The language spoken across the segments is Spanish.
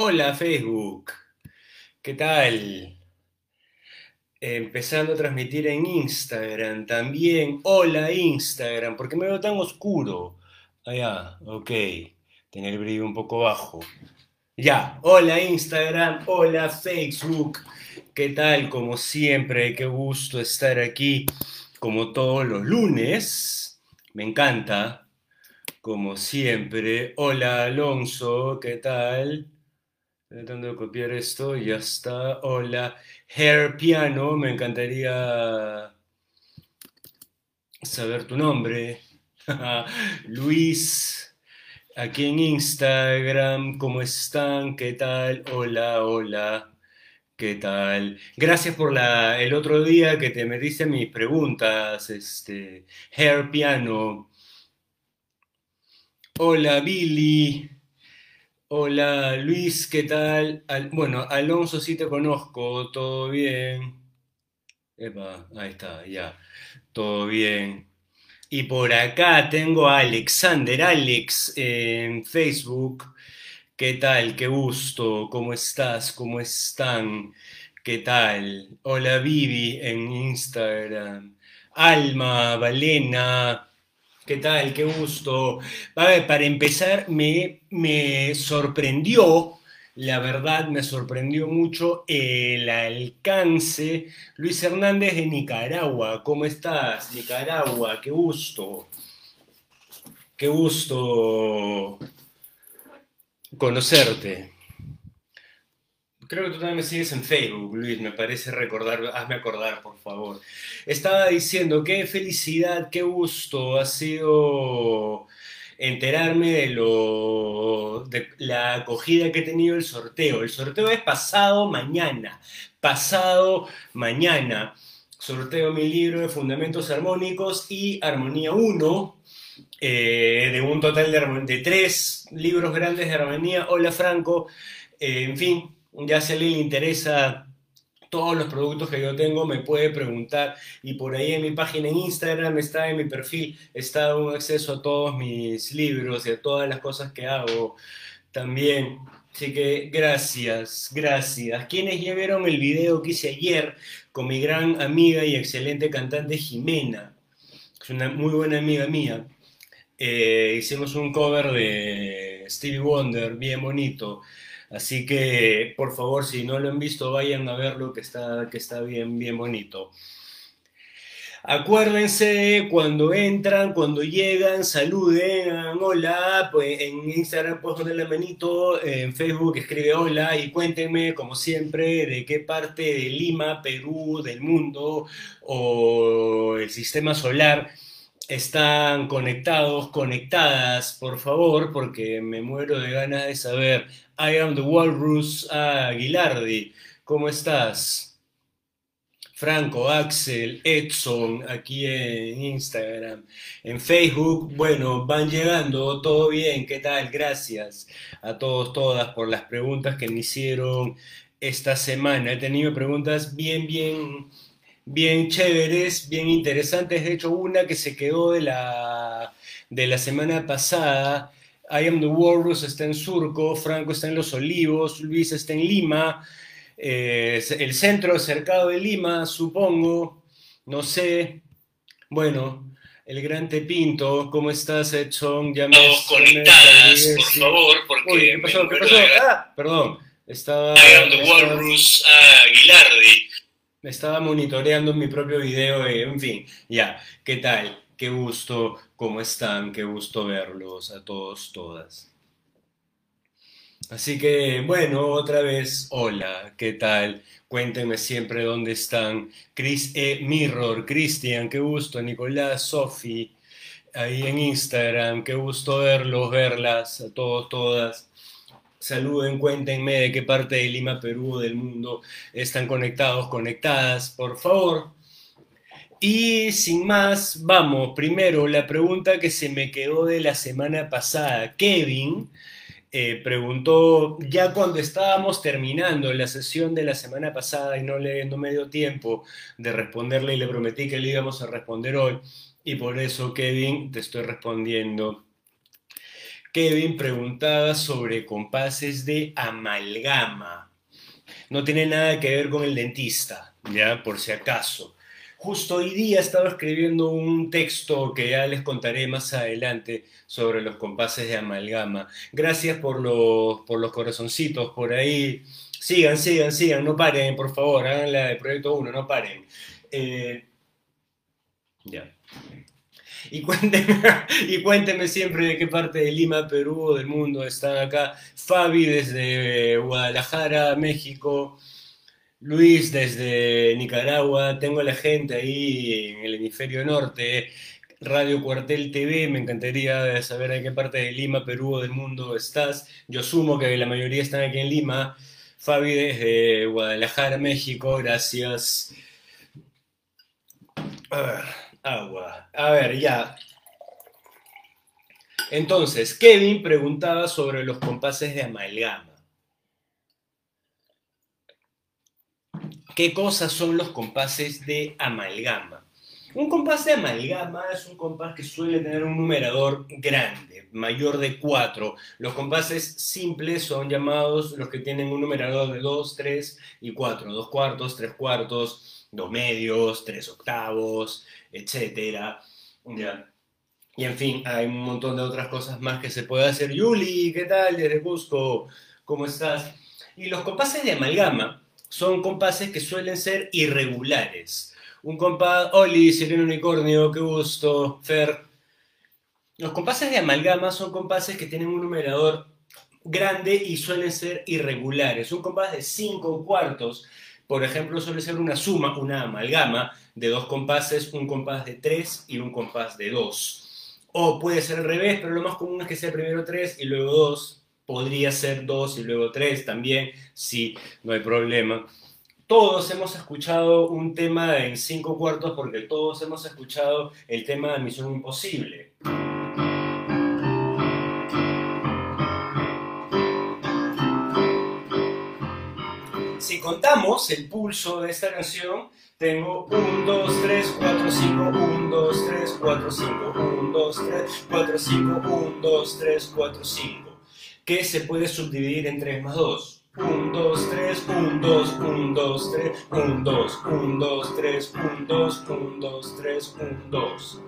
Hola Facebook, ¿qué tal? Empezando a transmitir en Instagram también. Hola Instagram, ¿por qué me veo tan oscuro? Ah, ya, ok. Tener el brillo un poco bajo. Ya, hola Instagram, hola Facebook. ¿Qué tal? Como siempre, qué gusto estar aquí como todos los lunes. Me encanta, como siempre. Hola Alonso, ¿qué tal? Tratando de copiar esto, ya está. Hola, Hair Piano, me encantaría saber tu nombre. Luis, aquí en Instagram, ¿cómo están? ¿Qué tal? Hola, hola. ¿Qué tal? Gracias por la, el otro día que te metiste mis preguntas, este, Hair Piano. Hola, Billy. Hola Luis, ¿qué tal? Al- bueno, Alonso sí te conozco, todo bien. Epa, ahí está, ya, todo bien. Y por acá tengo a Alexander Alex en Facebook. ¿Qué tal? Qué gusto, ¿cómo estás? ¿Cómo están? ¿Qué tal? Hola Vivi en Instagram. Alma, Valena. ¿Qué tal? Qué gusto. Para empezar, me, me sorprendió, la verdad, me sorprendió mucho el alcance. Luis Hernández de Nicaragua, ¿cómo estás? Nicaragua, qué gusto, qué gusto conocerte. Creo que tú también me sigues en Facebook, Luis, me parece recordar, hazme acordar, por favor. Estaba diciendo, qué felicidad, qué gusto ha sido enterarme de lo, de la acogida que ha tenido el sorteo. El sorteo es pasado mañana, pasado mañana. Sorteo mi libro de Fundamentos Armónicos y Armonía uno eh, de un total de, de tres libros grandes de armonía. Hola Franco, Eh, en fin, ya si a alguien le interesa todos los productos que yo tengo, me puede preguntar. Y por ahí en mi página en Instagram está en mi perfil, está un acceso a todos mis libros y a todas las cosas que hago también. Así que gracias, gracias. Quienes ya vieron el video que hice ayer con mi gran amiga y excelente cantante Jimena, es una muy buena amiga mía. Eh, hicimos un cover de Stevie Wonder, bien bonito. Así que, por favor, si no lo han visto, vayan a verlo, que está, que está bien, bien bonito. Acuérdense cuando entran, cuando llegan, saluden, hola, pues en Instagram puedes poner la manito, en Facebook escribe hola y cuéntenme, como siempre, de qué parte de Lima, Perú, del mundo o el sistema solar están conectados, conectadas, por favor, porque me muero de ganas de saber. I am the Walrus Aguilardi, ¿cómo estás? Franco, Axel, Edson, aquí en Instagram, en Facebook, bueno, van llegando, todo bien, ¿qué tal? Gracias a todos, todas por las preguntas que me hicieron esta semana. He tenido preguntas bien, bien, bien chéveres, bien interesantes. De hecho, una que se quedó de la, de la semana pasada. I am the Walrus está en Surco, Franco está en Los Olivos, Luis está en Lima eh, el centro cercado de Lima, supongo, no sé. Bueno, el Gran Tepinto, ¿cómo estás, Edson? Ya me, Estamos ya me conectadas, por favor, Uy, porque ¿qué me pasó? ¿Qué pasó? Ah, perdón, estaba, I am the estaba, Walrus Aguilardi. Estaba monitoreando mi propio video, eh, en fin, ya, ¿qué tal? Qué gusto, ¿cómo están? Qué gusto verlos a todos, todas. Así que, bueno, otra vez, hola, ¿qué tal? Cuéntenme siempre dónde están. Chris E. Mirror, Cristian, qué gusto. Nicolás, Sofi, ahí en Instagram, qué gusto verlos, verlas, a todos, todas. Saluden, cuéntenme de qué parte de Lima, Perú, del mundo están conectados, conectadas, por favor. Y sin más, vamos. Primero, la pregunta que se me quedó de la semana pasada. Kevin eh, preguntó, ya cuando estábamos terminando la sesión de la semana pasada y no, le, no me dio tiempo de responderle y le prometí que le íbamos a responder hoy, y por eso, Kevin, te estoy respondiendo. Kevin preguntaba sobre compases de amalgama. No tiene nada que ver con el dentista, ya, por si acaso. Justo hoy día estaba escribiendo un texto que ya les contaré más adelante sobre los compases de amalgama. Gracias por los, por los corazoncitos por ahí. Sigan, sigan, sigan, no paren, por favor, hagan la de Proyecto 1, no paren. Eh, ya. Y cuéntenme, y siempre de qué parte de Lima, Perú o del mundo están acá. Fabi desde Guadalajara, México. Luis desde Nicaragua, tengo a la gente ahí en el hemisferio norte, Radio Cuartel TV, me encantaría saber en qué parte de Lima, Perú o del mundo estás. Yo sumo que la mayoría están aquí en Lima. Fabi desde Guadalajara, México, gracias. Agua. A ver, ya. Entonces, Kevin preguntaba sobre los compases de amalgama. ¿Qué cosas son los compases de amalgama? Un compás de amalgama es un compás que suele tener un numerador grande, mayor de 4. Los compases simples son llamados los que tienen un numerador de 2, 3 y 4. 2 cuartos, 3 cuartos, 2 medios, 3 octavos, etc. Y en fin, hay un montón de otras cosas más que se puede hacer. Yuli, ¿qué tal? Desde Cusco, ¿cómo estás? Y los compases de amalgama son compases que suelen ser irregulares. Un compás, Oli, Sireno Unicornio, qué gusto, Fer. Los compases de amalgama son compases que tienen un numerador grande y suelen ser irregulares. Un compás de 5 cuartos, por ejemplo, suele ser una suma, una amalgama de dos compases, un compás de 3 y un compás de 2. O puede ser al revés, pero lo más común es que sea primero 3 y luego 2 podría ser dos y luego tres también, sí, no hay problema. Todos hemos escuchado un tema en cinco cuartos porque todos hemos escuchado el tema de Misión Imposible. Si contamos el pulso de esta canción, tengo 1, 2, 3, 4, 5, 1, 2, 3, 4, 5, 1, 2, 3, 4, 5, 1, 2, 3, 4, 5 que se puede subdividir en 3 más 2. 1, 2, 3, 1, 2, 1, 2, 3, 1, 2, 1, 2, 3, 1, 2, 1, 2, 3, 1, 2.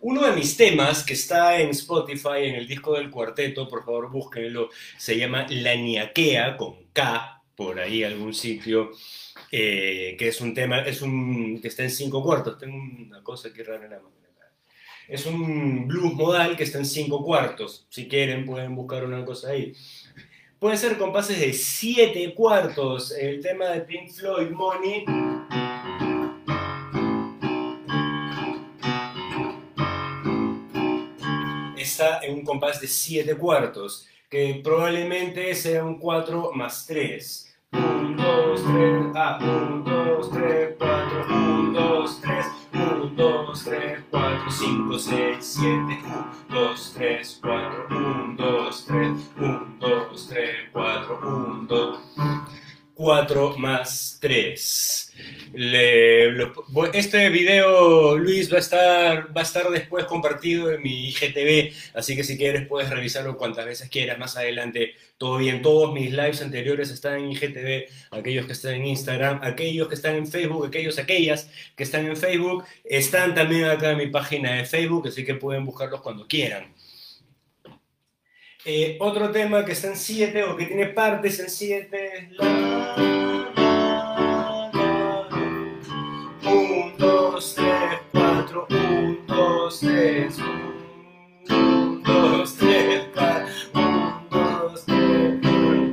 Uno de mis temas que está en Spotify, en el disco del cuarteto, por favor búsquenlo, se llama La Niaquea, con K, por ahí algún sitio, eh, que es un tema, es un, que está en cinco cuartos. Tengo una cosa aquí rara en la mano. Es un blues modal que está en cinco cuartos. Si quieren, pueden buscar una cosa ahí. Pueden ser compases de siete cuartos. El tema de Pink Floyd, Money. Está en un compás de siete cuartos, que probablemente sea un 4 más 3. 1, 2, 3, ah, 1, 2, 3, 4, 1, 2, 3, 1, 2, 3, 4, 5, 6, 7, 1, 2, 3, 4, 1, 2, 3, 1, 2, 3, 4, 1, 2, 4 más 3. Este video, Luis, va a, estar, va a estar después compartido en mi IGTV, así que si quieres puedes revisarlo cuantas veces quieras más adelante. Todo bien, todos mis lives anteriores están en IGTV, aquellos que están en Instagram, aquellos que están en Facebook, aquellos, aquellas que están en Facebook, están también acá en mi página de Facebook, así que pueden buscarlos cuando quieran. Eh, otro tema que está en 7 o que tiene partes en 7 es la... 1, 2, 3, 1, 2, 3, 4, 1, 2, 3,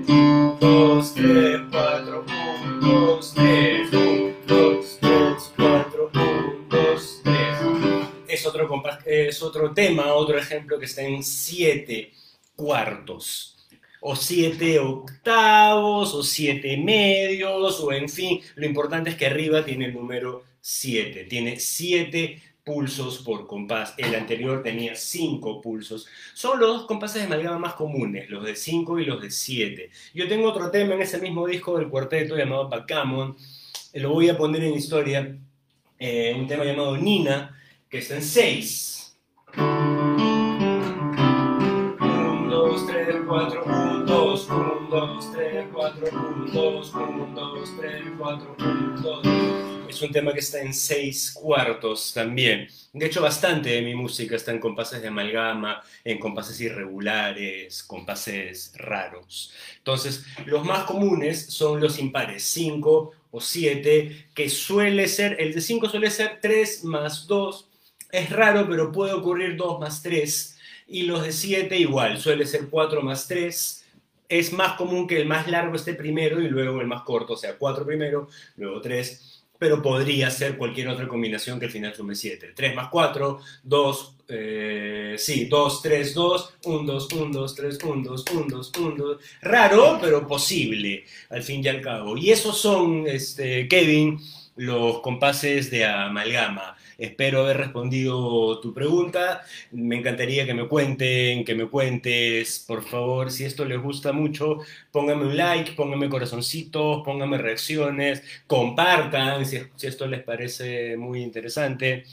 1, 2, 3, 4, 1, 2, 3, 1, 2, 3, 4, 1, 2, 3. Es otro, es otro tema, otro ejemplo que está en 7 cuartos, o siete octavos, o siete medios, o en fin, lo importante es que arriba tiene el número 7, tiene siete pulsos por compás. El anterior tenía 5 pulsos. Son los dos compases de amalgama más comunes, los de 5 y los de 7. Yo tengo otro tema en ese mismo disco del cuarteto llamado Backgammon. Lo voy a poner en historia. Eh, un tema llamado Nina, que está en 6. 1, 2, 3, 4, 1, 2, 1, 2, 3, 4, 1, 2, 1, 2, 3, 4, 1, 2. Es un tema que está en 6 cuartos también. De hecho, bastante de mi música está en compases de amalgama, en compases irregulares, compases raros. Entonces, los más comunes son los impares, 5 o 7, que suele ser, el de 5 suele ser 3 más 2. Es raro, pero puede ocurrir 2 más 3. Y los de 7 igual, suele ser 4 más 3. Es más común que el más largo esté primero y luego el más corto, o sea, 4 primero, luego 3 pero podría ser cualquier otra combinación que al final sume 7. 3 más 4, 2, eh, sí, 2, 3, 2, 1, 2, 1, 2, 3, 1, 2, 1, 2, 1, 2. Raro, pero posible, al fin y al cabo. Y esos son, este, Kevin, los compases de amalgama. Espero haber respondido tu pregunta. Me encantaría que me cuenten, que me cuentes, por favor, si esto les gusta mucho, pónganme un like, pónganme corazoncitos, pónganme reacciones, compartan si, si esto les parece muy interesante.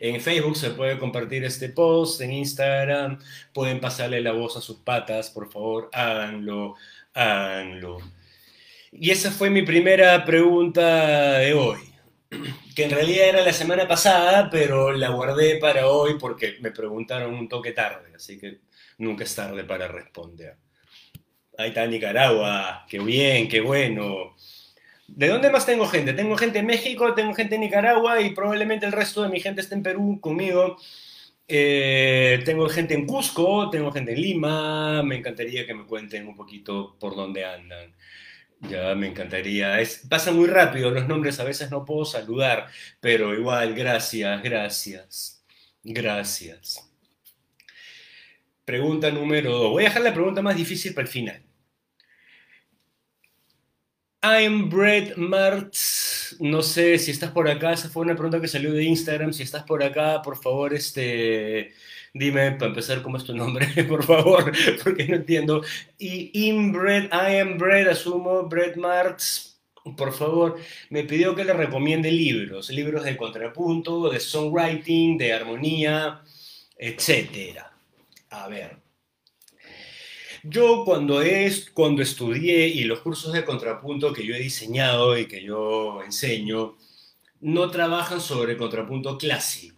En Facebook se puede compartir este post, en Instagram pueden pasarle la voz a sus patas, por favor, háganlo, háganlo. Y esa fue mi primera pregunta de hoy que en realidad era la semana pasada, pero la guardé para hoy porque me preguntaron un toque tarde, así que nunca es tarde para responder. Ahí está Nicaragua, qué bien, qué bueno. ¿De dónde más tengo gente? Tengo gente en México, tengo gente en Nicaragua y probablemente el resto de mi gente esté en Perú conmigo. Eh, tengo gente en Cusco, tengo gente en Lima. Me encantaría que me cuenten un poquito por dónde andan. Ya me encantaría. Es, pasa muy rápido los nombres, a veces no puedo saludar, pero igual, gracias, gracias, gracias. Pregunta número dos. Voy a dejar la pregunta más difícil para el final. I'm Brett Martz. No sé si estás por acá. Esa fue una pregunta que salió de Instagram. Si estás por acá, por favor, este Dime, para empezar, ¿cómo es tu nombre? Por favor, porque no entiendo. Y Inbred, I am Bread, asumo, Bread Marx, por favor, me pidió que le recomiende libros, libros de contrapunto, de songwriting, de armonía, etc. A ver. Yo cuando, es, cuando estudié y los cursos de contrapunto que yo he diseñado y que yo enseño, no trabajan sobre contrapunto clásico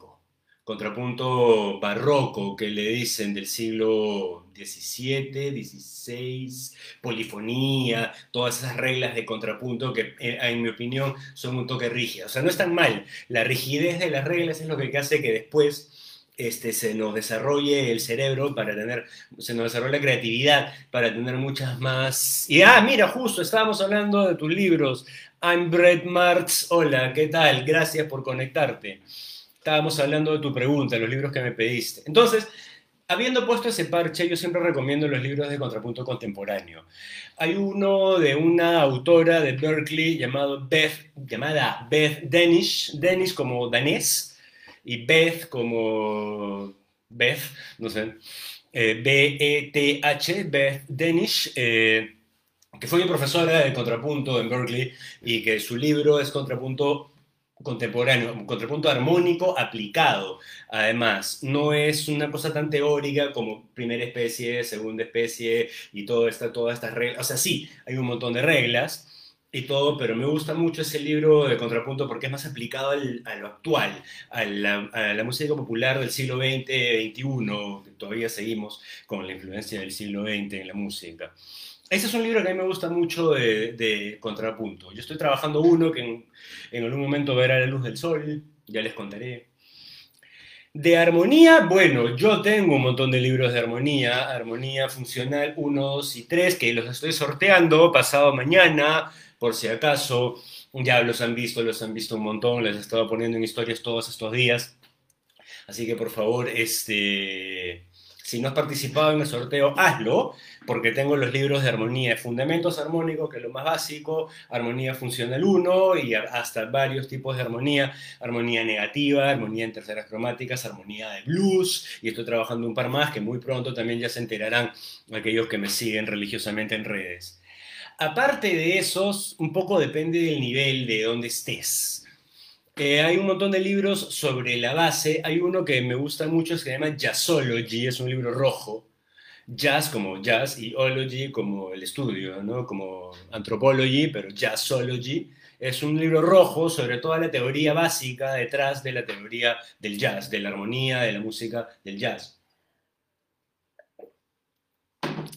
contrapunto barroco que le dicen del siglo XVII, XVI, polifonía, todas esas reglas de contrapunto que eh, en mi opinión son un toque rígidas. O sea, no es tan mal. La rigidez de las reglas es lo que hace que después este, se nos desarrolle el cerebro para tener, se nos desarrolle la creatividad para tener muchas más... Y ah, mira, justo estábamos hablando de tus libros. I'm Brett Marx. Hola, ¿qué tal? Gracias por conectarte estábamos hablando de tu pregunta, los libros que me pediste. Entonces, habiendo puesto ese parche, yo siempre recomiendo los libros de contrapunto contemporáneo. Hay uno de una autora de Berkeley llamado Beth, llamada Beth Danish, Danish como danés, y Beth como Beth, no sé, eh, B-E-T-H, Beth Danish, eh, que fue mi profesora de contrapunto en Berkeley y que su libro es Contrapunto contemporáneo, un contrapunto armónico aplicado. Además, no es una cosa tan teórica como primera especie, segunda especie y todo esta, todas estas reglas. O sea, sí, hay un montón de reglas y todo, pero me gusta mucho ese libro de contrapunto porque es más aplicado a lo actual, a la, a la, música popular del siglo XX, XXI, que todavía seguimos con la influencia del siglo XX en la música. Ese es un libro que a mí me gusta mucho de, contrapunto. Yo estoy trabajando uno que en, en, algún momento verá la luz del sol, ya les contaré. De armonía, bueno, yo tengo un montón de libros de armonía, armonía funcional 1, 2 y 3, que los estoy sorteando pasado mañana, por si acaso. Ya los han visto, los han visto un montón, les he estado poniendo en historias todos estos días. Así que por favor, este Si no has participado en el sorteo, hazlo, porque tengo los libros de armonía, fundamentos armónicos, que es lo más básico, armonía funcional 1 y hasta varios tipos de armonía, armonía negativa, armonía en terceras cromáticas, armonía de blues, y estoy trabajando un par más que muy pronto también ya se enterarán aquellos que me siguen religiosamente en redes. Aparte de esos, un poco depende del nivel de donde estés. Eh, hay un montón de libros sobre la base. Hay uno que me gusta mucho, se llama Jazzology, es un libro rojo. Jazz como jazz y ology como el estudio, ¿no? Como anthropology, pero jazzology. Es un libro rojo sobre toda la teoría básica detrás de la teoría del jazz, de la armonía, de la música del jazz.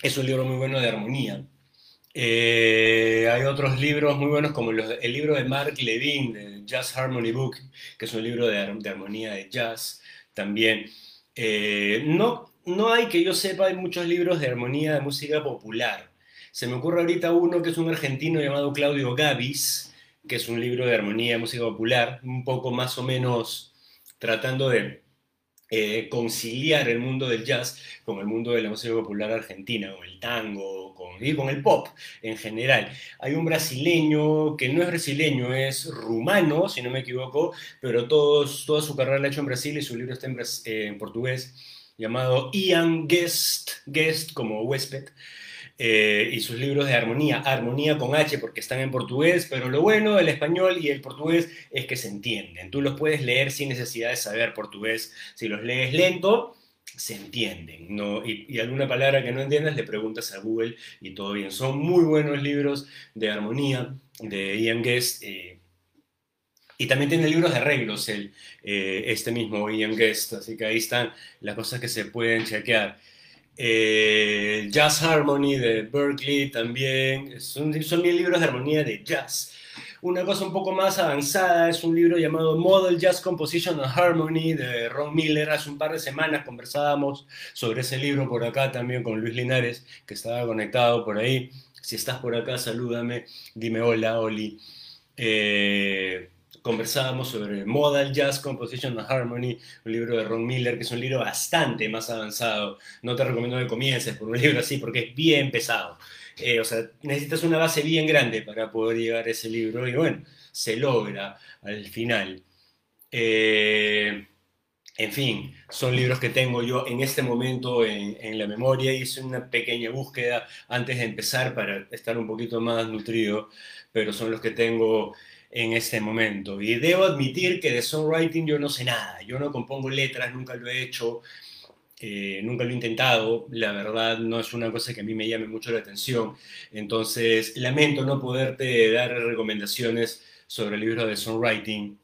Es un libro muy bueno de armonía. Eh, hay otros libros muy buenos como el libro de Mark Levine, Jazz Harmony Book, que es un libro de, armonía de jazz también. Eh, no, no hay que yo sepa, hay muchos libros de armonía de música popular. Se me ocurre ahorita uno que es un argentino llamado Claudio Gavis, que es un libro de armonía de música popular, un poco más o menos tratando de eh, conciliar el mundo del jazz con el mundo de la música popular argentina, con el tango con, y con el pop en general. Hay un brasileño que no es brasileño, es rumano, si no me equivoco, pero todos, toda su carrera la ha hecho en Brasil y su libro está en, eh, en portugués, llamado Ian Guest, Guest como huésped. Eh, y sus libros de armonía, armonía con H porque están en portugués, pero lo bueno del español y el portugués es que se entienden. Tú los puedes leer sin necesidad de saber portugués. Si los lees lento, se entienden. ¿no? Y, alguna palabra que no entiendas le preguntas a Google y todo bien. Son muy buenos libros de armonía de Ian Guest. Eh, y también tiene libros de arreglos, el, eh, este mismo Ian Guest, así que ahí están las cosas que se pueden chequear. Eh, jazz Harmony de Berkeley también, son, son bien libros de armonía de jazz. Una cosa un poco más avanzada es un libro llamado Model Jazz Composition and Harmony de Ron Miller. Hace un par de semanas conversábamos sobre ese libro por acá también con Luis Linares, que estaba conectado por ahí. Si estás por acá, salúdame, dime hola, Oli. Eh, conversábamos sobre Modal Jazz Composition and Harmony, un libro de Ron Miller, que es un libro bastante más avanzado. No te recomiendo que comiences por un libro así, porque es bien pesado. Eh, o sea, necesitas una base bien grande para poder llegar a ese libro, y bueno, se logra al final. Eh, en fin, son libros que tengo yo en este momento en, en, la memoria. Hice una pequeña búsqueda antes de empezar para estar un poquito más nutrido, pero son los que tengo en este momento. Y debo admitir que de songwriting yo no sé nada. Yo no compongo letras, nunca lo he hecho, eh, nunca lo he intentado. La verdad no es una cosa que a mí me llame mucho la atención. Entonces, lamento no poderte dar recomendaciones sobre el libro de songwriting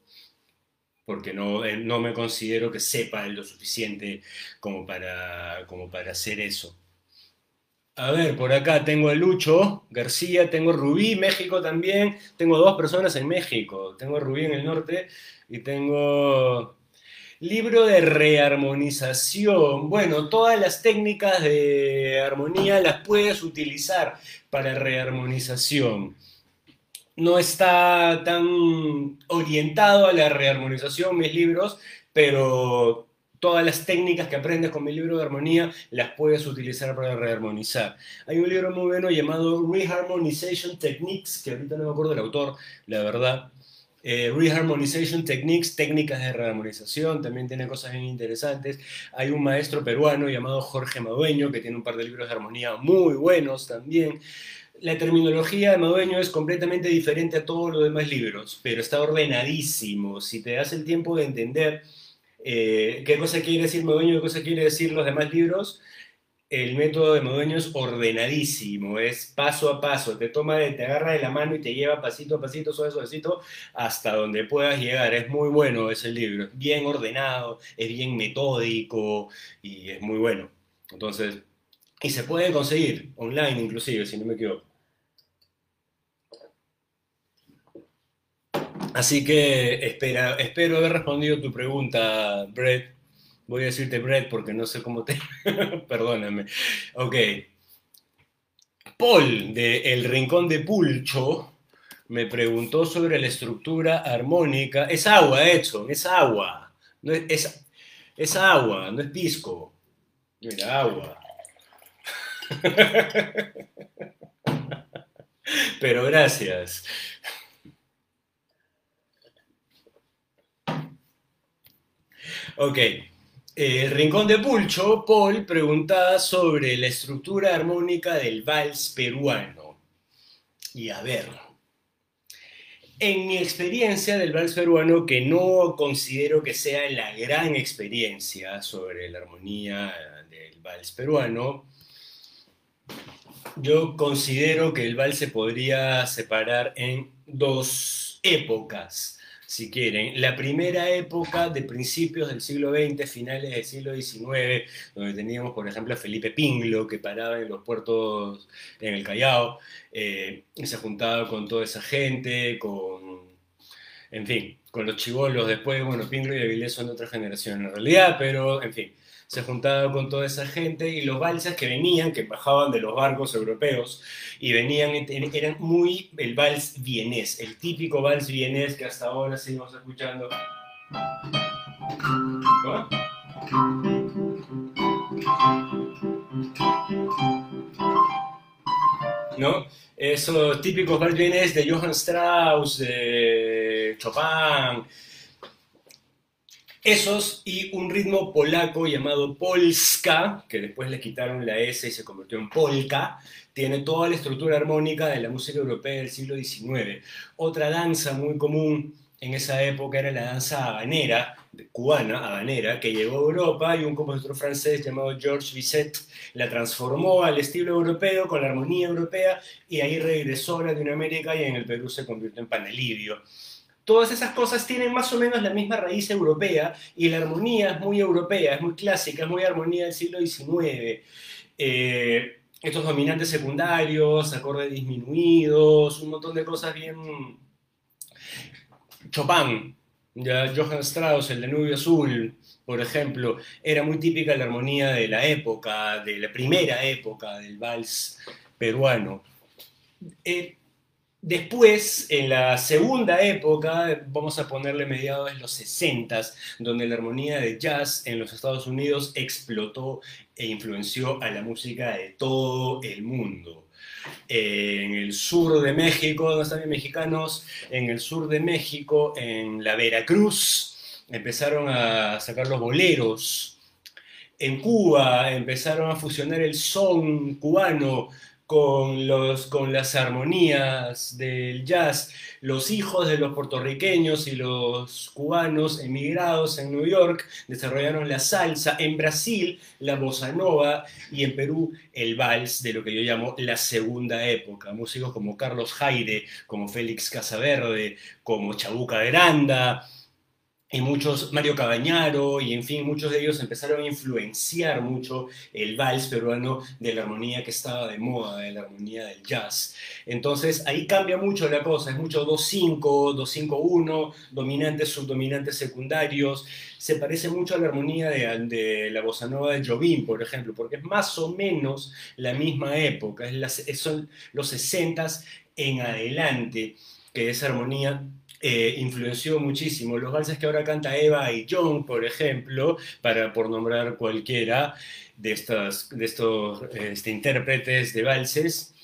porque no, eh, no me considero que sepa lo suficiente como para, como para hacer eso. A ver, por acá tengo a Lucho García, tengo Rubí, México también. Tengo dos personas en México. Tengo Rubí en el norte y tengo libro de rearmonización. Bueno, todas las técnicas de armonía las puedes utilizar para rearmonización. No está tan orientado a la rearmonización mis libros, pero todas las técnicas que aprendes con mi libro de armonía las puedes utilizar para rearmonizar. Hay un libro muy bueno llamado Reharmonization Techniques, que ahorita no me acuerdo del autor, la verdad. Eh, Reharmonization Techniques, técnicas de rearmonización, también tiene cosas bien interesantes. Hay un maestro peruano llamado Jorge Madueño, que tiene un par de libros de armonía muy buenos también. La terminología de Madueño es completamente diferente a todos los demás libros, pero está ordenadísimo. Si te das el tiempo de entender eh, ¿Qué cosa quiere decir Modueño? ¿Qué cosa quiere decir los demás libros? El método de Modueño es ordenadísimo, es paso a paso, te toma, te agarra de la mano y te lleva pasito a pasito, suave, suavecito, hasta donde puedas llegar. Es muy bueno ese libro, es bien ordenado, es bien metódico y es muy bueno. Entonces, y se puede conseguir online inclusive, si no me equivoco. Así que espero haber respondido tu pregunta, Brett. Voy a decirte Brett porque no sé cómo te... Perdóname. Ok. Paul, de El Rincón de Pulcho, me preguntó sobre la estructura armónica. Es agua, Edson, es agua. No es, es, agua, no es disco. Mira, agua. Pero gracias. Ok. El Rincón de Pulcho, Paul preguntaba sobre la estructura armónica del vals peruano. Y a ver, en mi experiencia del vals peruano, que no considero que sea la gran experiencia sobre la armonía del vals peruano, yo considero que el vals se podría separar en dos épocas si quieren. La primera época de principios del siglo XX, finales del siglo XIX, donde teníamos, por ejemplo, a Felipe Pinglo, que paraba en los puertos en el Callao, eh, y se juntaba con toda esa gente, con, en fin, con los chivolos después, bueno, Pinglo y Avilés son de otra generación en realidad, pero, en fin, se juntaba con toda esa gente y los valses que venían, que bajaban de los barcos europeos y venían, eran muy el vals vienés, el típico vals vienés que hasta ahora seguimos escuchando. ¿No? Esos típicos vals vienés de Johann Strauss, de Chopin, esos y un ritmo polaco llamado polska, que después le quitaron la S y se convirtió en polka, tiene toda la estructura armónica de la música europea del siglo XIX. Otra danza muy común en esa época era la danza habanera, cubana, habanera, que llegó a Europa y un compositor francés llamado Georges Bizet la transformó al estilo europeo, con la armonía europea, y ahí regresó a Latinoamérica y en el Perú se convirtió en panelivio todas esas cosas tienen más o menos la misma raíz europea y la armonía es muy europea, es muy clásica, es muy armonía del siglo XIX. Eh, estos dominantes secundarios, acordes disminuidos, un montón de cosas bien... Chopin, Johann Strauss, el de Nubio Azul, por ejemplo, era muy típica la armonía de la época, de la primera época del vals peruano. Eh, Después, en la segunda época, vamos a ponerle mediados de los 60, donde la armonía de jazz en los Estados Unidos explotó e influenció a la música de todo el mundo. En el sur de México, donde están los mexicanos, en el sur de México, en la Veracruz, empezaron a sacar los boleros. En Cuba empezaron a fusionar el son cubano con, los, con las armonías del jazz. Los hijos de los puertorriqueños y los cubanos emigrados en New York desarrollaron la salsa, en Brasil la bossa nova y en Perú el vals de lo que yo llamo la segunda época. Músicos como Carlos Jaire, como Félix Casaverde, como Chabuca Granda, y muchos, Mario Cabañaro, y en fin, muchos de ellos empezaron a influenciar mucho el vals peruano de la armonía que estaba de moda, de la armonía del jazz. Entonces ahí cambia mucho la cosa, es mucho 2-5, 2-5-1, dominantes, subdominantes secundarios, se parece mucho a la armonía de, la bossa nova de Jobim, por ejemplo, porque es más o menos la misma época, es son los 60 en adelante que esa armonía eh, influenció muchísimo. Los valses que ahora canta Eva y John, por ejemplo, para, por nombrar cualquiera de, estas, de estos este, intérpretes de valses,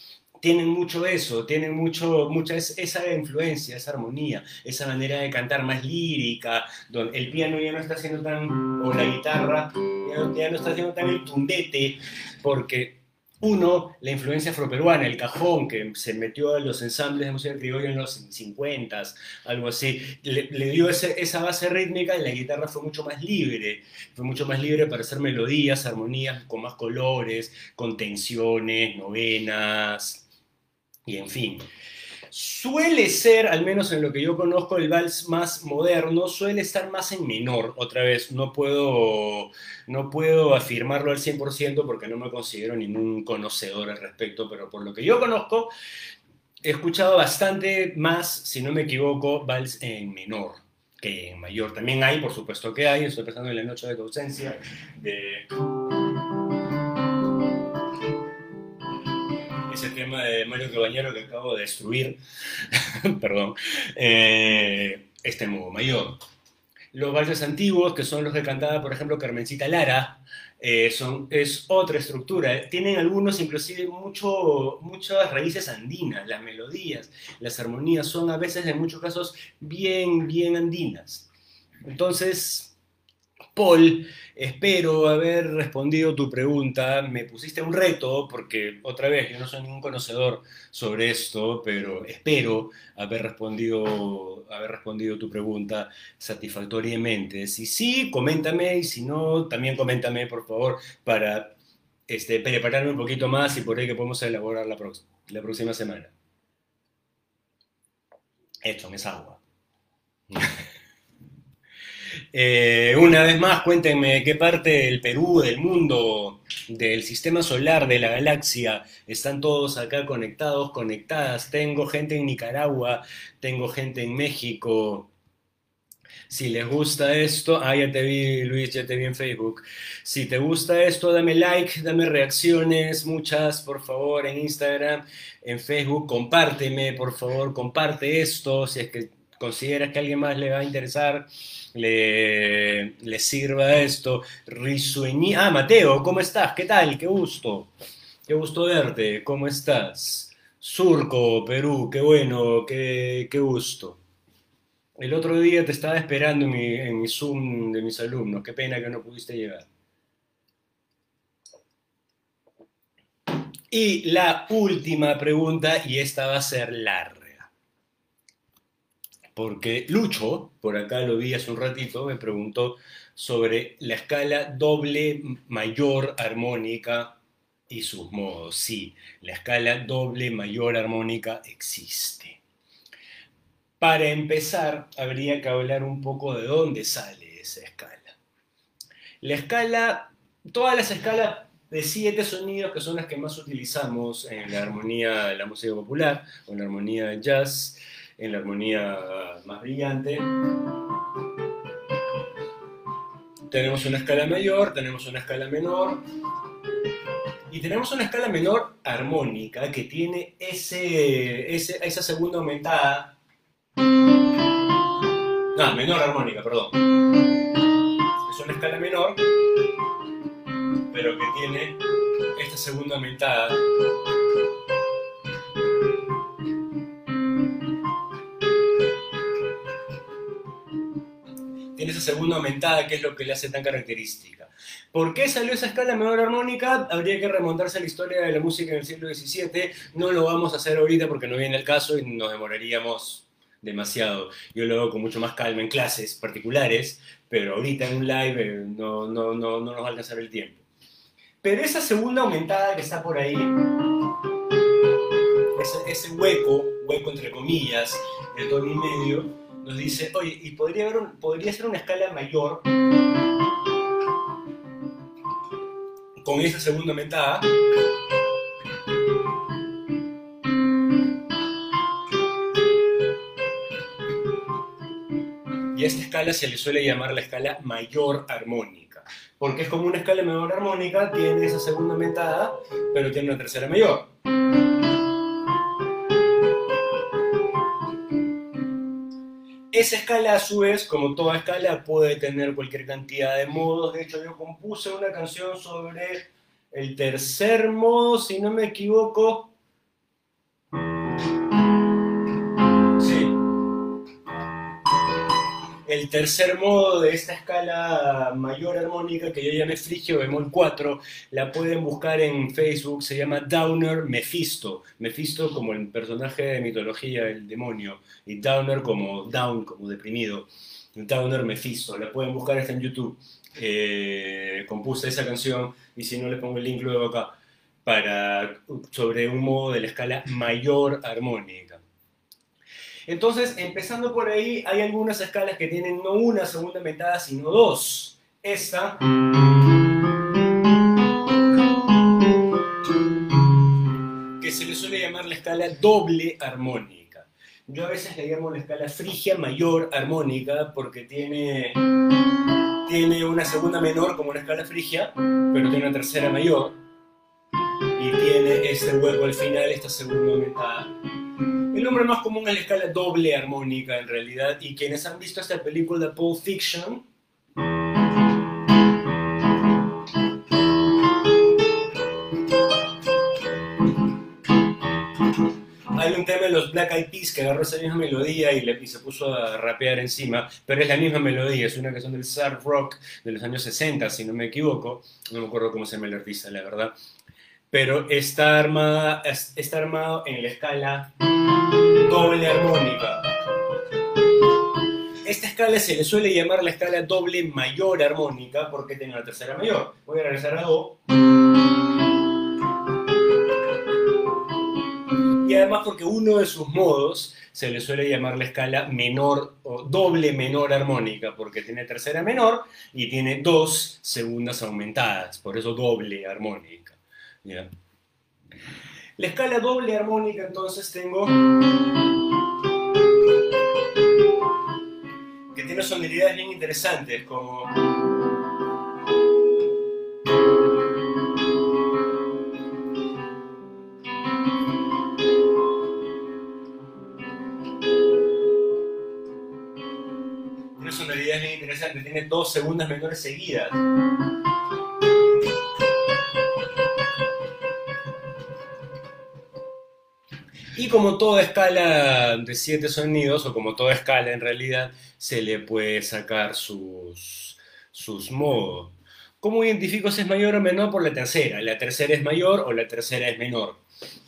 tienen mucho eso, tienen mucho, mucha esa influencia, esa armonía, esa manera de cantar más lírica, donde el piano ya no está haciendo tan, o la guitarra, ya no, ya no está haciendo tan el tundete, porque uno, la influencia afroperuana, el cajón que se metió a los ensambles de música criolla en los 50, algo así, le, dio esa base rítmica y la guitarra fue mucho más libre, fue mucho más libre para hacer melodías, armonías con más colores, con tensiones, novenas, y en fin suele ser, al menos en lo que yo conozco, el vals más moderno, suele estar más en menor. Otra vez, no puedo, no puedo afirmarlo al 100% porque no me considero ningún conocedor al respecto, pero por lo que yo conozco, he escuchado bastante más, si no me equivoco, vals en menor que en mayor. También hay, por supuesto que hay, estoy pensando en la noche de ausencia. Ese tema de Mario Cabañero que acabo de destruir, perdón, eh, este modo mayor. Los valses antiguos, que son los que cantaba, por ejemplo, Carmencita Lara, eh, son, es otra estructura. Tienen algunos, inclusive, mucho, muchas raíces andinas. Las melodías, las armonías son a veces, en muchos casos, bien, bien andinas. Entonces, Paul, espero haber respondido tu pregunta. Me pusiste un reto porque, otra vez, yo no soy ningún conocedor sobre esto, pero espero haber respondido, haber respondido tu pregunta satisfactoriamente. Si sí, coméntame y si no, también coméntame, por favor, para este, prepararme un poquito más y por ahí que podemos elaborar la, la próxima semana. Esto es agua. Eh, una vez más, cuéntenme qué parte del Perú, del mundo, del sistema solar, de la galaxia, están todos acá conectados, conectadas. Tengo gente en Nicaragua, tengo gente en México. Si les gusta esto, ah, ya te vi, Luis, ya te vi en Facebook. Si te gusta esto, dame like, dame reacciones, muchas, por favor, en Instagram, en Facebook. Compárteme, por favor, comparte esto, si es que consideras que alguien más le va a interesar le, sirva esto. Risueñi. Ah, Mateo, ¿cómo estás? ¿Qué tal? Qué gusto. Qué gusto verte. ¿Cómo estás? Surco, Perú, qué bueno, qué, gusto. El otro día te estaba esperando en mi, en mi Zoom de mis alumnos. Qué pena que no pudiste llegar. Y la última pregunta, y esta va a ser larga porque Lucho, por acá lo vi hace un ratito, me preguntó sobre la escala doble mayor armónica y sus modos. Sí, la escala doble mayor armónica existe. Para empezar, habría que hablar un poco de dónde sale esa escala. La escala, todas las escalas de siete sonidos que son las que más utilizamos en la armonía de la música popular o en la armonía de jazz, en la armonía más brillante. Tenemos una escala mayor, tenemos una escala menor y tenemos una escala menor armónica que tiene ese, esa segunda aumentada. No, menor armónica, perdón. Es una escala menor, pero que tiene esta segunda aumentada esa segunda aumentada que es lo que le hace tan característica. ¿Por qué salió esa escala menor armónica? Habría que remontarse a la historia de la música en el siglo XVII. No lo vamos a hacer ahorita porque no viene el caso y nos demoraríamos demasiado. Yo lo hago con mucho más calma en clases particulares, pero ahorita en un live eh, no, no, no, no nos va a alcanzar el tiempo. Pero esa segunda aumentada que está por ahí, ese, ese hueco, hueco entre comillas, de todo y medio, nos dice, oye, y podría, ser una escala mayor con esa segunda aumentada. Y a esta escala se le suele llamar la escala mayor armónica, porque es como una escala menor armónica, tiene esa segunda aumentada, pero tiene una tercera mayor. Esa escala, a su vez, como toda escala, puede tener cualquier cantidad de modos. De hecho, yo compuse una canción sobre el tercer modo, si no me equivoco, el tercer modo de esta escala mayor armónica que yo llamé frigio bemol 4, la pueden buscar en Facebook, se llama Downer Mephisto. Mephisto como el personaje de mitología, el demonio, y Downer como down, como deprimido. Downer Mephisto, la pueden buscar, está en YouTube. Eh, compuse esa canción y si no les pongo el link luego acá para sobre un modo de la escala mayor armónica. Entonces, empezando por ahí, hay algunas escalas que tienen no una segunda aumentada, sino dos. Esta. que se le suele llamar la escala doble armónica. Yo a veces le llamo la escala frigia mayor armónica porque tiene, tiene una segunda menor como una escala frigia, pero tiene una tercera mayor y tiene este hueco al final, esta segunda aumentada El nombre más común es la escala doble armónica en realidad y quienes han visto esta película Pulp Fiction Hay un tema de los Black Eyed Peas que agarró esa misma melodía y se puso a rapear encima, pero es la misma melodía, es una canción del surf rock de los años 60, si no me equivoco, no me acuerdo cómo se llama el artista, la verdad, pero está, armada, está armado en la escala doble armónica. Esta escala se le suele llamar la escala doble mayor armónica porque tiene una tercera mayor. Voy a regresar a Do. Y además porque uno de sus modos se le suele llamar la escala menor o doble menor armónica, porque tiene tercera menor y tiene dos segundas aumentadas, por eso doble armónica. ¿Ya? La escala doble armónica entonces tengo que tiene sonoridades bien interesantes como Tiene sonoridades bien interesantes, tiene dos segundas menores seguidas. Y como toda escala de siete sonidos, o como toda escala en realidad, se le puede sacar sus, sus modos. ¿Cómo identifico si es mayor o menor por la tercera? ¿La tercera es mayor o la tercera es menor?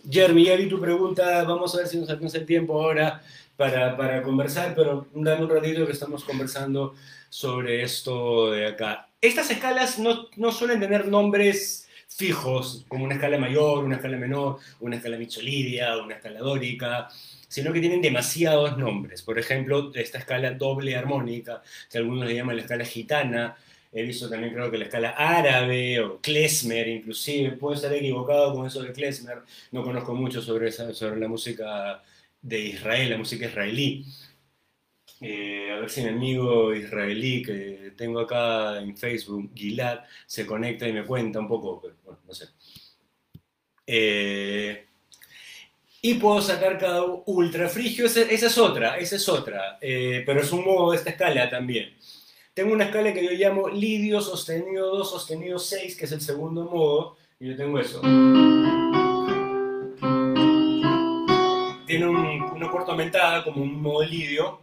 Jeremy, ya vi tu pregunta, vamos a ver si nos alcanza el tiempo ahora para, para conversar, pero dame un ratito que estamos conversando sobre esto de acá. Estas escalas no, no suelen tener nombres fijos, como una escala mayor, una escala menor, una escala mixolidia, una escala dórica, sino que tienen demasiados nombres. Por ejemplo, esta escala doble armónica, que algunos le llaman la escala gitana, he visto también creo que la escala árabe o klezmer inclusive, puedo estar equivocado con eso de klezmer, no conozco mucho sobre, esa, sobre la música de Israel, la música israelí. Eh, a ver si mi amigo israelí que tengo acá en Facebook, Gilad, se conecta y me cuenta un poco, pero bueno, no sé. Eh, y puedo sacar cada ultrafrigio, esa, esa es otra, esa es otra, eh, pero es un modo de esta escala también. Tengo una escala que yo llamo lidio sostenido 2 sostenido 6, que es el segundo modo, y yo tengo eso. Tiene un, una cuarta aumentada como un modo lidio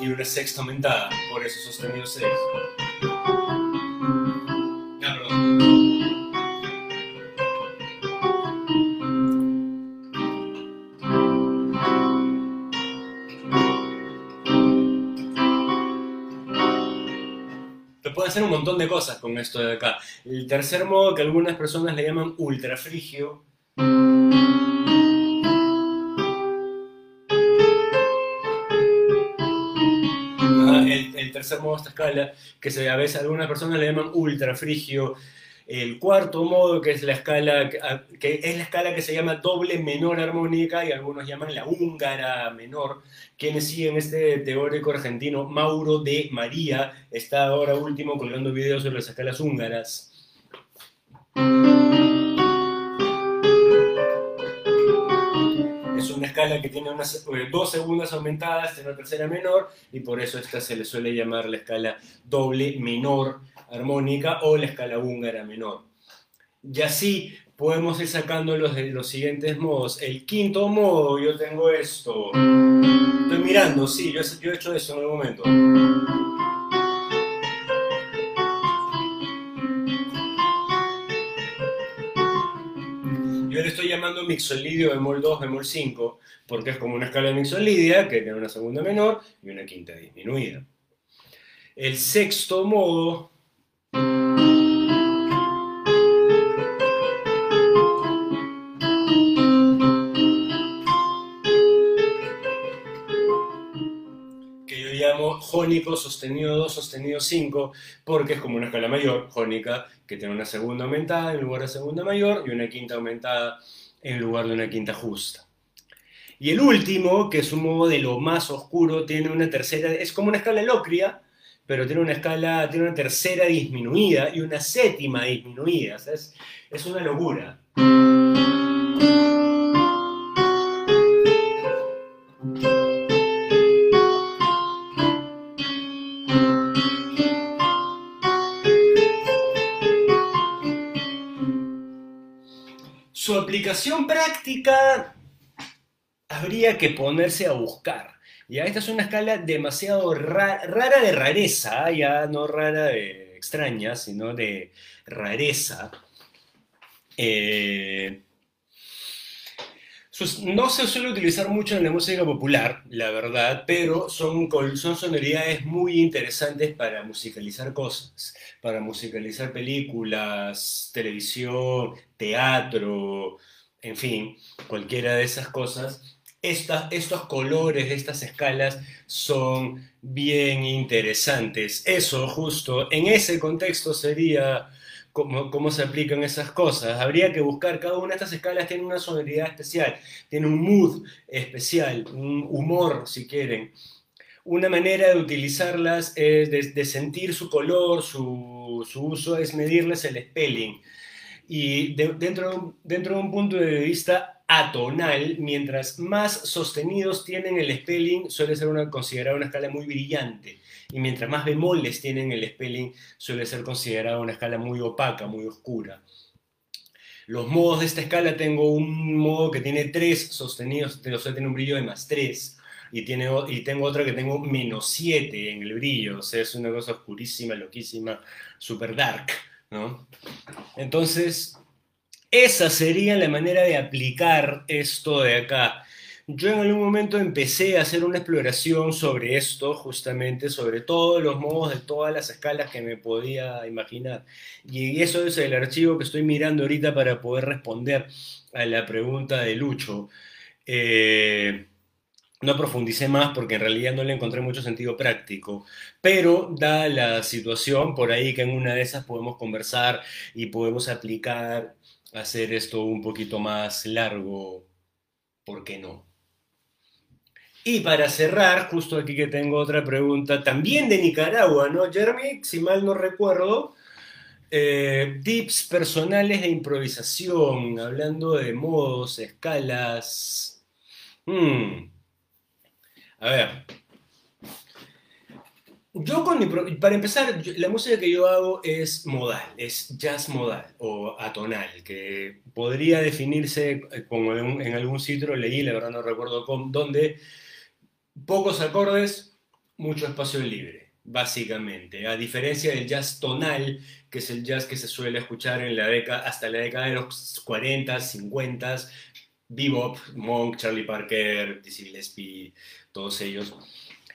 y una sexta aumentada, por eso sostenido 6. Ah. Se puede hacer un montón de cosas con esto de acá. El tercer modo que algunas personas le llaman ultrafrigio. Tercer modo de esta escala, que se, a veces algunas personas le llaman ultrafrigio. El cuarto modo, que es la escala, que, es la escala que se llama doble menor armónica y algunos llaman la húngara menor. Quienes siguen este teórico argentino, Mauro de María, está ahora último colgando videos sobre las escalas húngaras. Es una escala que tiene unas, eh, dos segundas aumentadas, tiene una tercera menor, y por eso esta se le suele llamar la escala doble menor armónica o la escala húngara menor. Y así podemos ir sacando los, los siguientes modos. El quinto modo, yo tengo esto. Estoy mirando, sí, yo, yo he hecho eso en algún momento. Estoy llamando mixolidio bemol 2, bemol 5, porque es como una escala mixolidia que tiene una segunda menor y una quinta disminuida. El sexto modo llamo jónico sostenido 2 sostenido 5 porque es como una escala mayor, jónica, que tiene una segunda aumentada en lugar de segunda mayor y una quinta aumentada en lugar de una quinta justa. Y el último, que es un modo de lo más oscuro, tiene una tercera, es como una escala locria, pero tiene una escala, tiene una tercera disminuida y una séptima disminuida. o es, es una locura. Aplicación práctica habría que ponerse a buscar. Ya, esta es una escala demasiado rara de rareza, ya no rara de extraña, sino de rareza. Eh, no se suele utilizar mucho en la música popular, la verdad, pero son, son sonoridades muy interesantes para musicalizar cosas, para musicalizar películas, televisión, teatro, en fin, cualquiera de esas cosas. estos colores estas escalas son bien interesantes. Eso justo en ese contexto sería cómo, se aplican esas cosas. Habría que buscar, cada una de estas escalas tiene una sonoridad especial, tiene un mood especial, un humor, si quieren. Una manera de utilizarlas es de, sentir su color, su, uso es medirles el spelling. Y dentro, dentro de un punto de vista atonal, mientras más sostenidos tienen el spelling, suele ser una, considerada una escala muy brillante y mientras más bemoles tienen el spelling, suele ser considerada una escala muy opaca, muy oscura. Los modos de esta escala, tengo un modo que tiene 3 sostenidos, o sea, tiene un brillo de más 3, y, tiene, y tengo otra que tengo menos 7 en el brillo, o sea, es una cosa oscurísima, loquísima, super dark, ¿no? Entonces, esa sería la manera de aplicar esto de acá. Yo en algún momento empecé a hacer una exploración sobre esto, justamente sobre todos los modos de todas las escalas que me podía imaginar. Y eso es el archivo que estoy mirando ahorita para poder responder a la pregunta de Lucho. Eh, no profundicé más porque en realidad no le encontré mucho sentido práctico, pero da la situación por ahí que en una de esas podemos conversar y podemos aplicar, hacer esto un poquito más largo, ¿por qué no? Y para cerrar, justo aquí que tengo otra pregunta, también de Nicaragua, ¿no, Jeremy? Si mal no recuerdo, eh, tips personales de improvisación, hablando de modos, escalas. Hmm. A ver. Yo con para empezar, la música que yo hago es modal, es jazz modal o atonal, que podría definirse como en, algún sitio leí, la verdad no recuerdo con, dónde, Pocos acordes, mucho espacio libre, básicamente. A diferencia del jazz tonal, que es el jazz que se suele escuchar en la década, hasta la década de los 40, 50, Bebop, Monk, Charlie Parker, Dizzy Gillespie, todos ellos.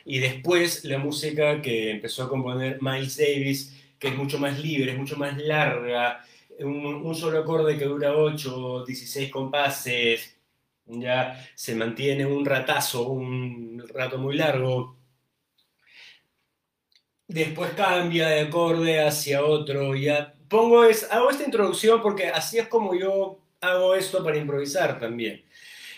Y después la música que empezó a componer Miles Davis, que es mucho más libre, es mucho más larga, un, un solo acorde que dura 8, 16 compases, ya se mantiene un ratazo, un rato muy largo, después cambia de acorde hacia otro, ya pongo es, hago esta introducción porque así es como yo hago esto para improvisar también.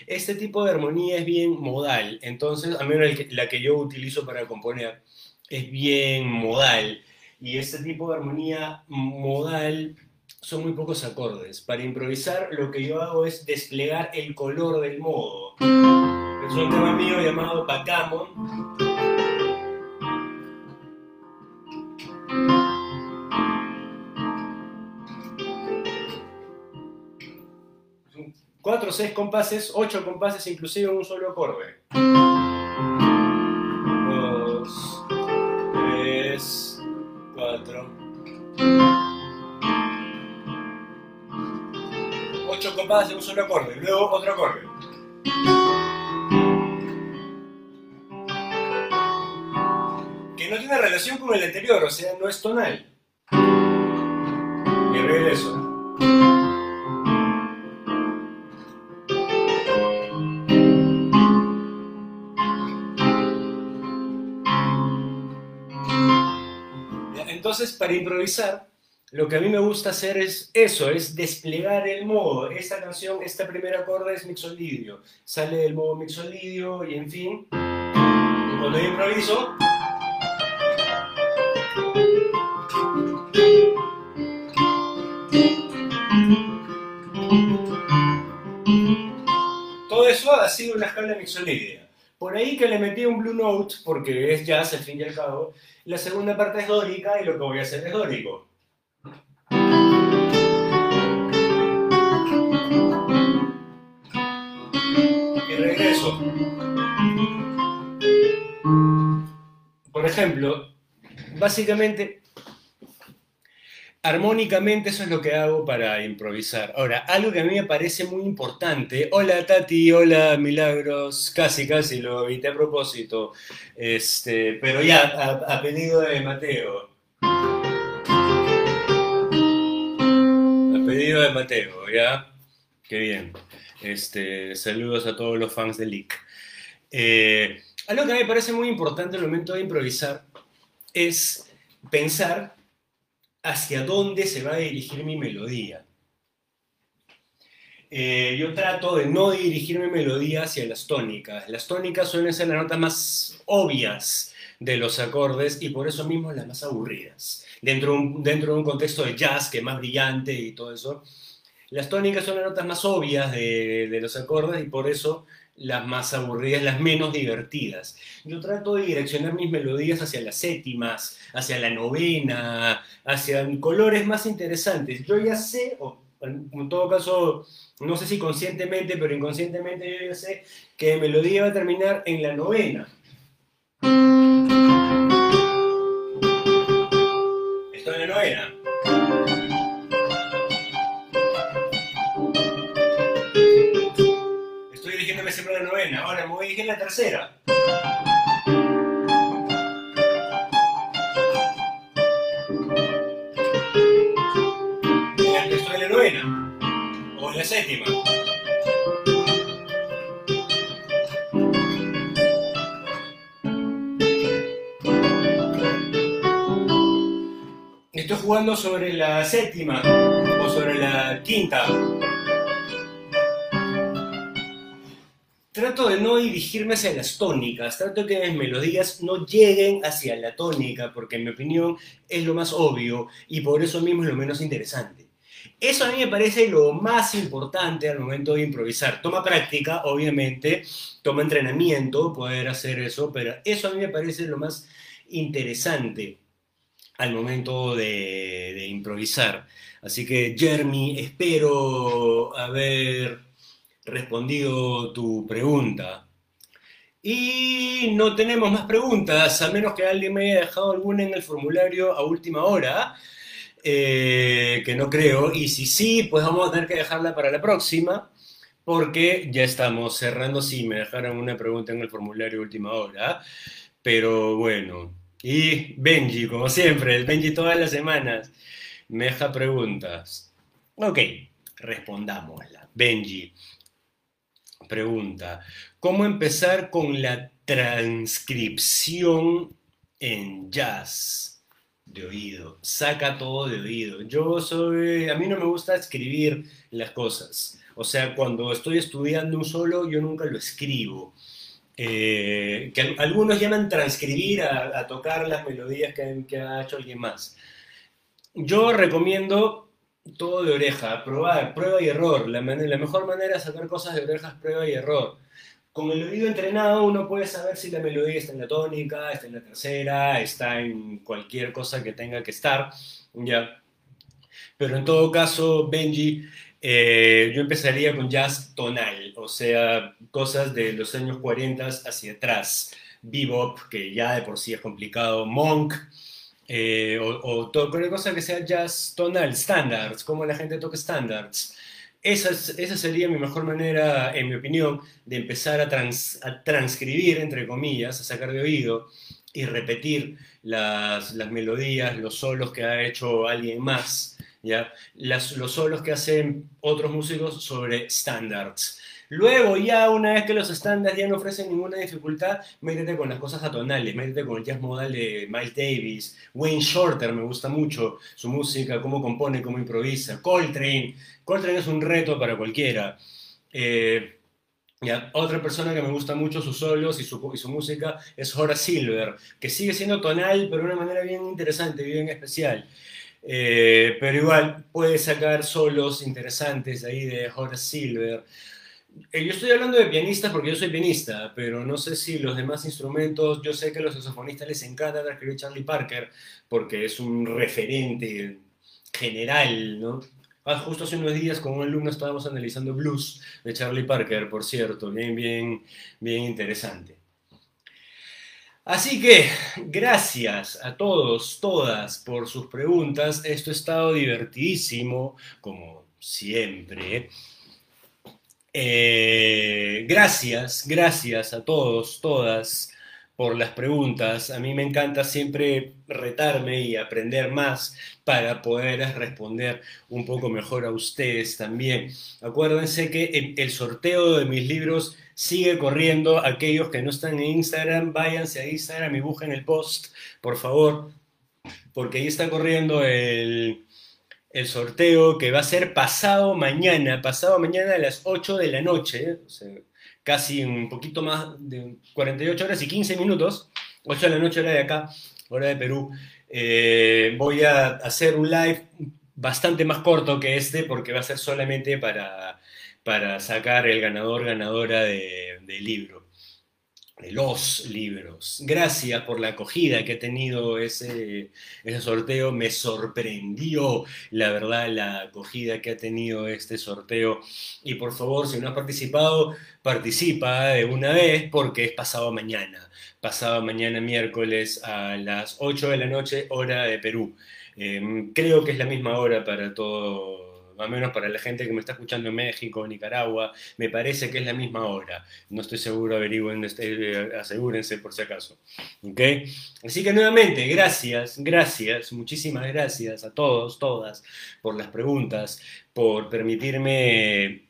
Este tipo de armonía es bien modal, entonces, a menos la que yo utilizo para componer, es bien modal. Y este tipo de armonía modal son muy pocos acordes. Para improvisar lo que yo hago es desplegar el color del modo. Es un tema mío llamado Backgammon. Cuatro, seis compases, ocho compases inclusive en un solo acorde. Compás de un solo acorde, luego otro acorde. Que no tiene relación con el anterior, o sea, no es tonal. Y regreso. Entonces, para improvisar, lo que a mí me gusta hacer es eso, es desplegar el modo. Esta canción, este primer acorde es mixolidio. Sale del modo mixolidio y en fin. Cuando yo improviso... Todo eso ha sido una escala mixolidia. Por ahí que le metí un blue note, porque es jazz al fin y al cabo. La segunda parte es dórica y lo que voy a hacer es dórico. Por ejemplo, básicamente, armónicamente eso es lo que hago para improvisar. Ahora, algo que a mí me parece muy importante, hola Tati, hola Milagros, casi, casi lo evité a propósito, este, pero ya, a pedido de Mateo. A pedido de Mateo, ¿ya? Qué bien. Este, saludos a todos los fans de Leak. Eh, algo que me parece muy importante en el momento de improvisar es pensar hacia dónde se va a dirigir mi melodía. Eh, yo trato de no dirigir mi melodía hacia las tónicas. Las tónicas suelen ser las notas más obvias de los acordes y por eso mismo las más aburridas. Dentro de un contexto de jazz que es más brillante y todo eso, las tónicas son las notas más obvias de, de los acordes y por eso las más aburridas, las menos divertidas. Yo trato de direccionar mis melodías hacia las séptimas, hacia la novena, hacia colores más interesantes. Yo ya sé, o en todo caso, no sé si conscientemente, pero inconscientemente yo ya sé que melodía va a terminar en la novena. Me voy a la tercera. La novena. O la séptima. Estoy jugando sobre la séptima o sobre la quinta. Trato de no dirigirme hacia las tónicas, trato de que mis melodías no lleguen hacia la tónica, porque en mi opinión es lo más obvio y por eso mismo es lo menos interesante. Eso a mí me parece lo más importante al momento de improvisar. Toma práctica, obviamente, toma entrenamiento poder hacer eso, pero eso a mí me parece lo más interesante al momento de, de improvisar. Así que, Jeremy, espero haber respondido tu pregunta. Y no tenemos más preguntas, a menos que alguien me haya dejado alguna en el formulario a última hora, eh, que no creo. Y si sí, pues vamos a tener que dejarla para la próxima, porque ya estamos cerrando. Si me dejaron una pregunta en el formulario a última hora, pero bueno. Y Benji, como siempre, el Benji todas las semanas me deja preguntas. Ok, respondámosla. Benji, pregunta, ¿cómo empezar con la transcripción en jazz de oído? Saca todo de oído. Yo soy, a mí no me gusta escribir las cosas. O sea, cuando estoy estudiando un solo, yo nunca lo escribo. Eh, que al- algunos llaman transcribir a, tocar las melodías que ha hecho alguien más. Yo recomiendo todo de oreja, probar, prueba y error. La, mejor manera de sacar cosas de oreja es prueba y error. Con el oído entrenado uno puede saber si la melodía está en la tónica, está en la tercera, está en cualquier cosa que tenga que estar. Ya. Pero en todo caso, Benji, eh, yo empezaría con jazz tonal, o sea, cosas de los años 40 hacia atrás. Bebop, que ya de por sí es complicado, Monk, eh, o, o to- cualquier cosa que sea jazz tonal, standards, como la gente toca standards. Esa, es- esa sería mi mejor manera, en mi opinión, de empezar a, trans- a transcribir, entre comillas, a sacar de oído y repetir las, las melodías, los solos que ha hecho alguien más, ¿ya? Las- los solos que hacen otros músicos sobre standards. Luego, ya una vez que los estándares ya no ofrecen ninguna dificultad, métete con las cosas atonales, métete con el jazz modal de Miles Davis, Wayne Shorter me gusta mucho, su música, cómo compone, cómo improvisa, Coltrane, Coltrane es un reto para cualquiera. Eh, otra persona que me gusta mucho sus solos y su, su música es Horace Silver, que sigue siendo tonal, pero de una manera bien interesante, bien especial. Eh, pero igual puede sacar solos interesantes ahí de Horace Silver. Eh, Yo estoy hablando de pianistas porque yo soy pianista, pero no sé si los demás instrumentos, yo sé que a los saxofonistas les encanta transcribir Charlie Parker porque es un referente general, ¿no? Ah, justo hace unos días con un alumno estábamos analizando blues de Charlie Parker, por cierto, bien, bien, bien interesante. Así que, gracias a todos, todas, por sus preguntas. Esto ha estado divertidísimo, como siempre. Eh, gracias, gracias a todos, todas por las preguntas. A mí me encanta siempre retarme y aprender más para poder responder un poco mejor a ustedes también. Acuérdense que el sorteo de mis libros sigue corriendo. Aquellos que no están en Instagram, váyanse a Instagram y busquen el post, por favor, porque ahí está corriendo el, el sorteo que va a ser pasado mañana, pasado mañana a las 8 de la noche. O sea, casi un poquito más de 48 horas y 15 minutos, 8 de la noche hora de acá, hora de Perú. Eh, voy a hacer un live bastante más corto que este porque va a ser solamente para, para sacar el ganador, ganadora del libro de los libros. Gracias por la acogida que ha tenido ese, sorteo. Me sorprendió, la verdad, la acogida que ha tenido este sorteo. Y por favor, si no has participado, participa de una vez porque es pasado mañana. Pasado mañana miércoles a las 8 de la noche, hora de Perú. Em, creo que es la misma hora para todo o menos para la gente que me está escuchando en México, Nicaragua, me parece que es la misma hora. No estoy seguro, averigüen, este, asegúrense por si acaso. ¿Okay? Así que nuevamente, gracias, gracias, muchísimas gracias a todos, todas, por las preguntas, por permitirme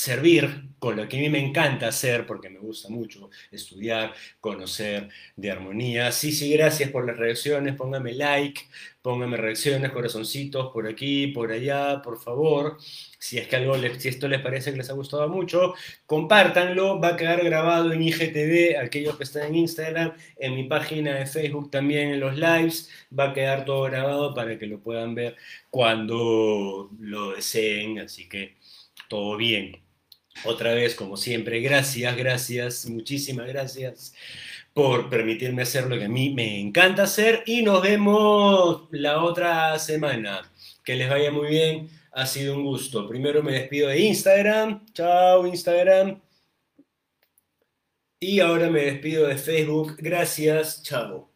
servir con lo que a mí me encanta hacer, porque me gusta mucho estudiar, conocer de armonía. Sí, sí, gracias por las reacciones, póngame like, póngame reacciones, corazoncitos, por aquí, por allá, por favor. Si es que algo, les, si esto les parece que les ha gustado mucho, compártanlo, va a quedar grabado en IGTV, aquellos que están en Instagram, en mi página de Facebook también en los lives, va a quedar todo grabado para que lo puedan ver cuando lo deseen, así que todo bien. Otra vez, como siempre, gracias, gracias, muchísimas gracias por permitirme hacer lo que a mí me encanta hacer y nos vemos la otra semana. Que les vaya muy bien, ha sido un gusto. Primero me despido de Instagram, chao Instagram. Y ahora me despido de Facebook, gracias, chao.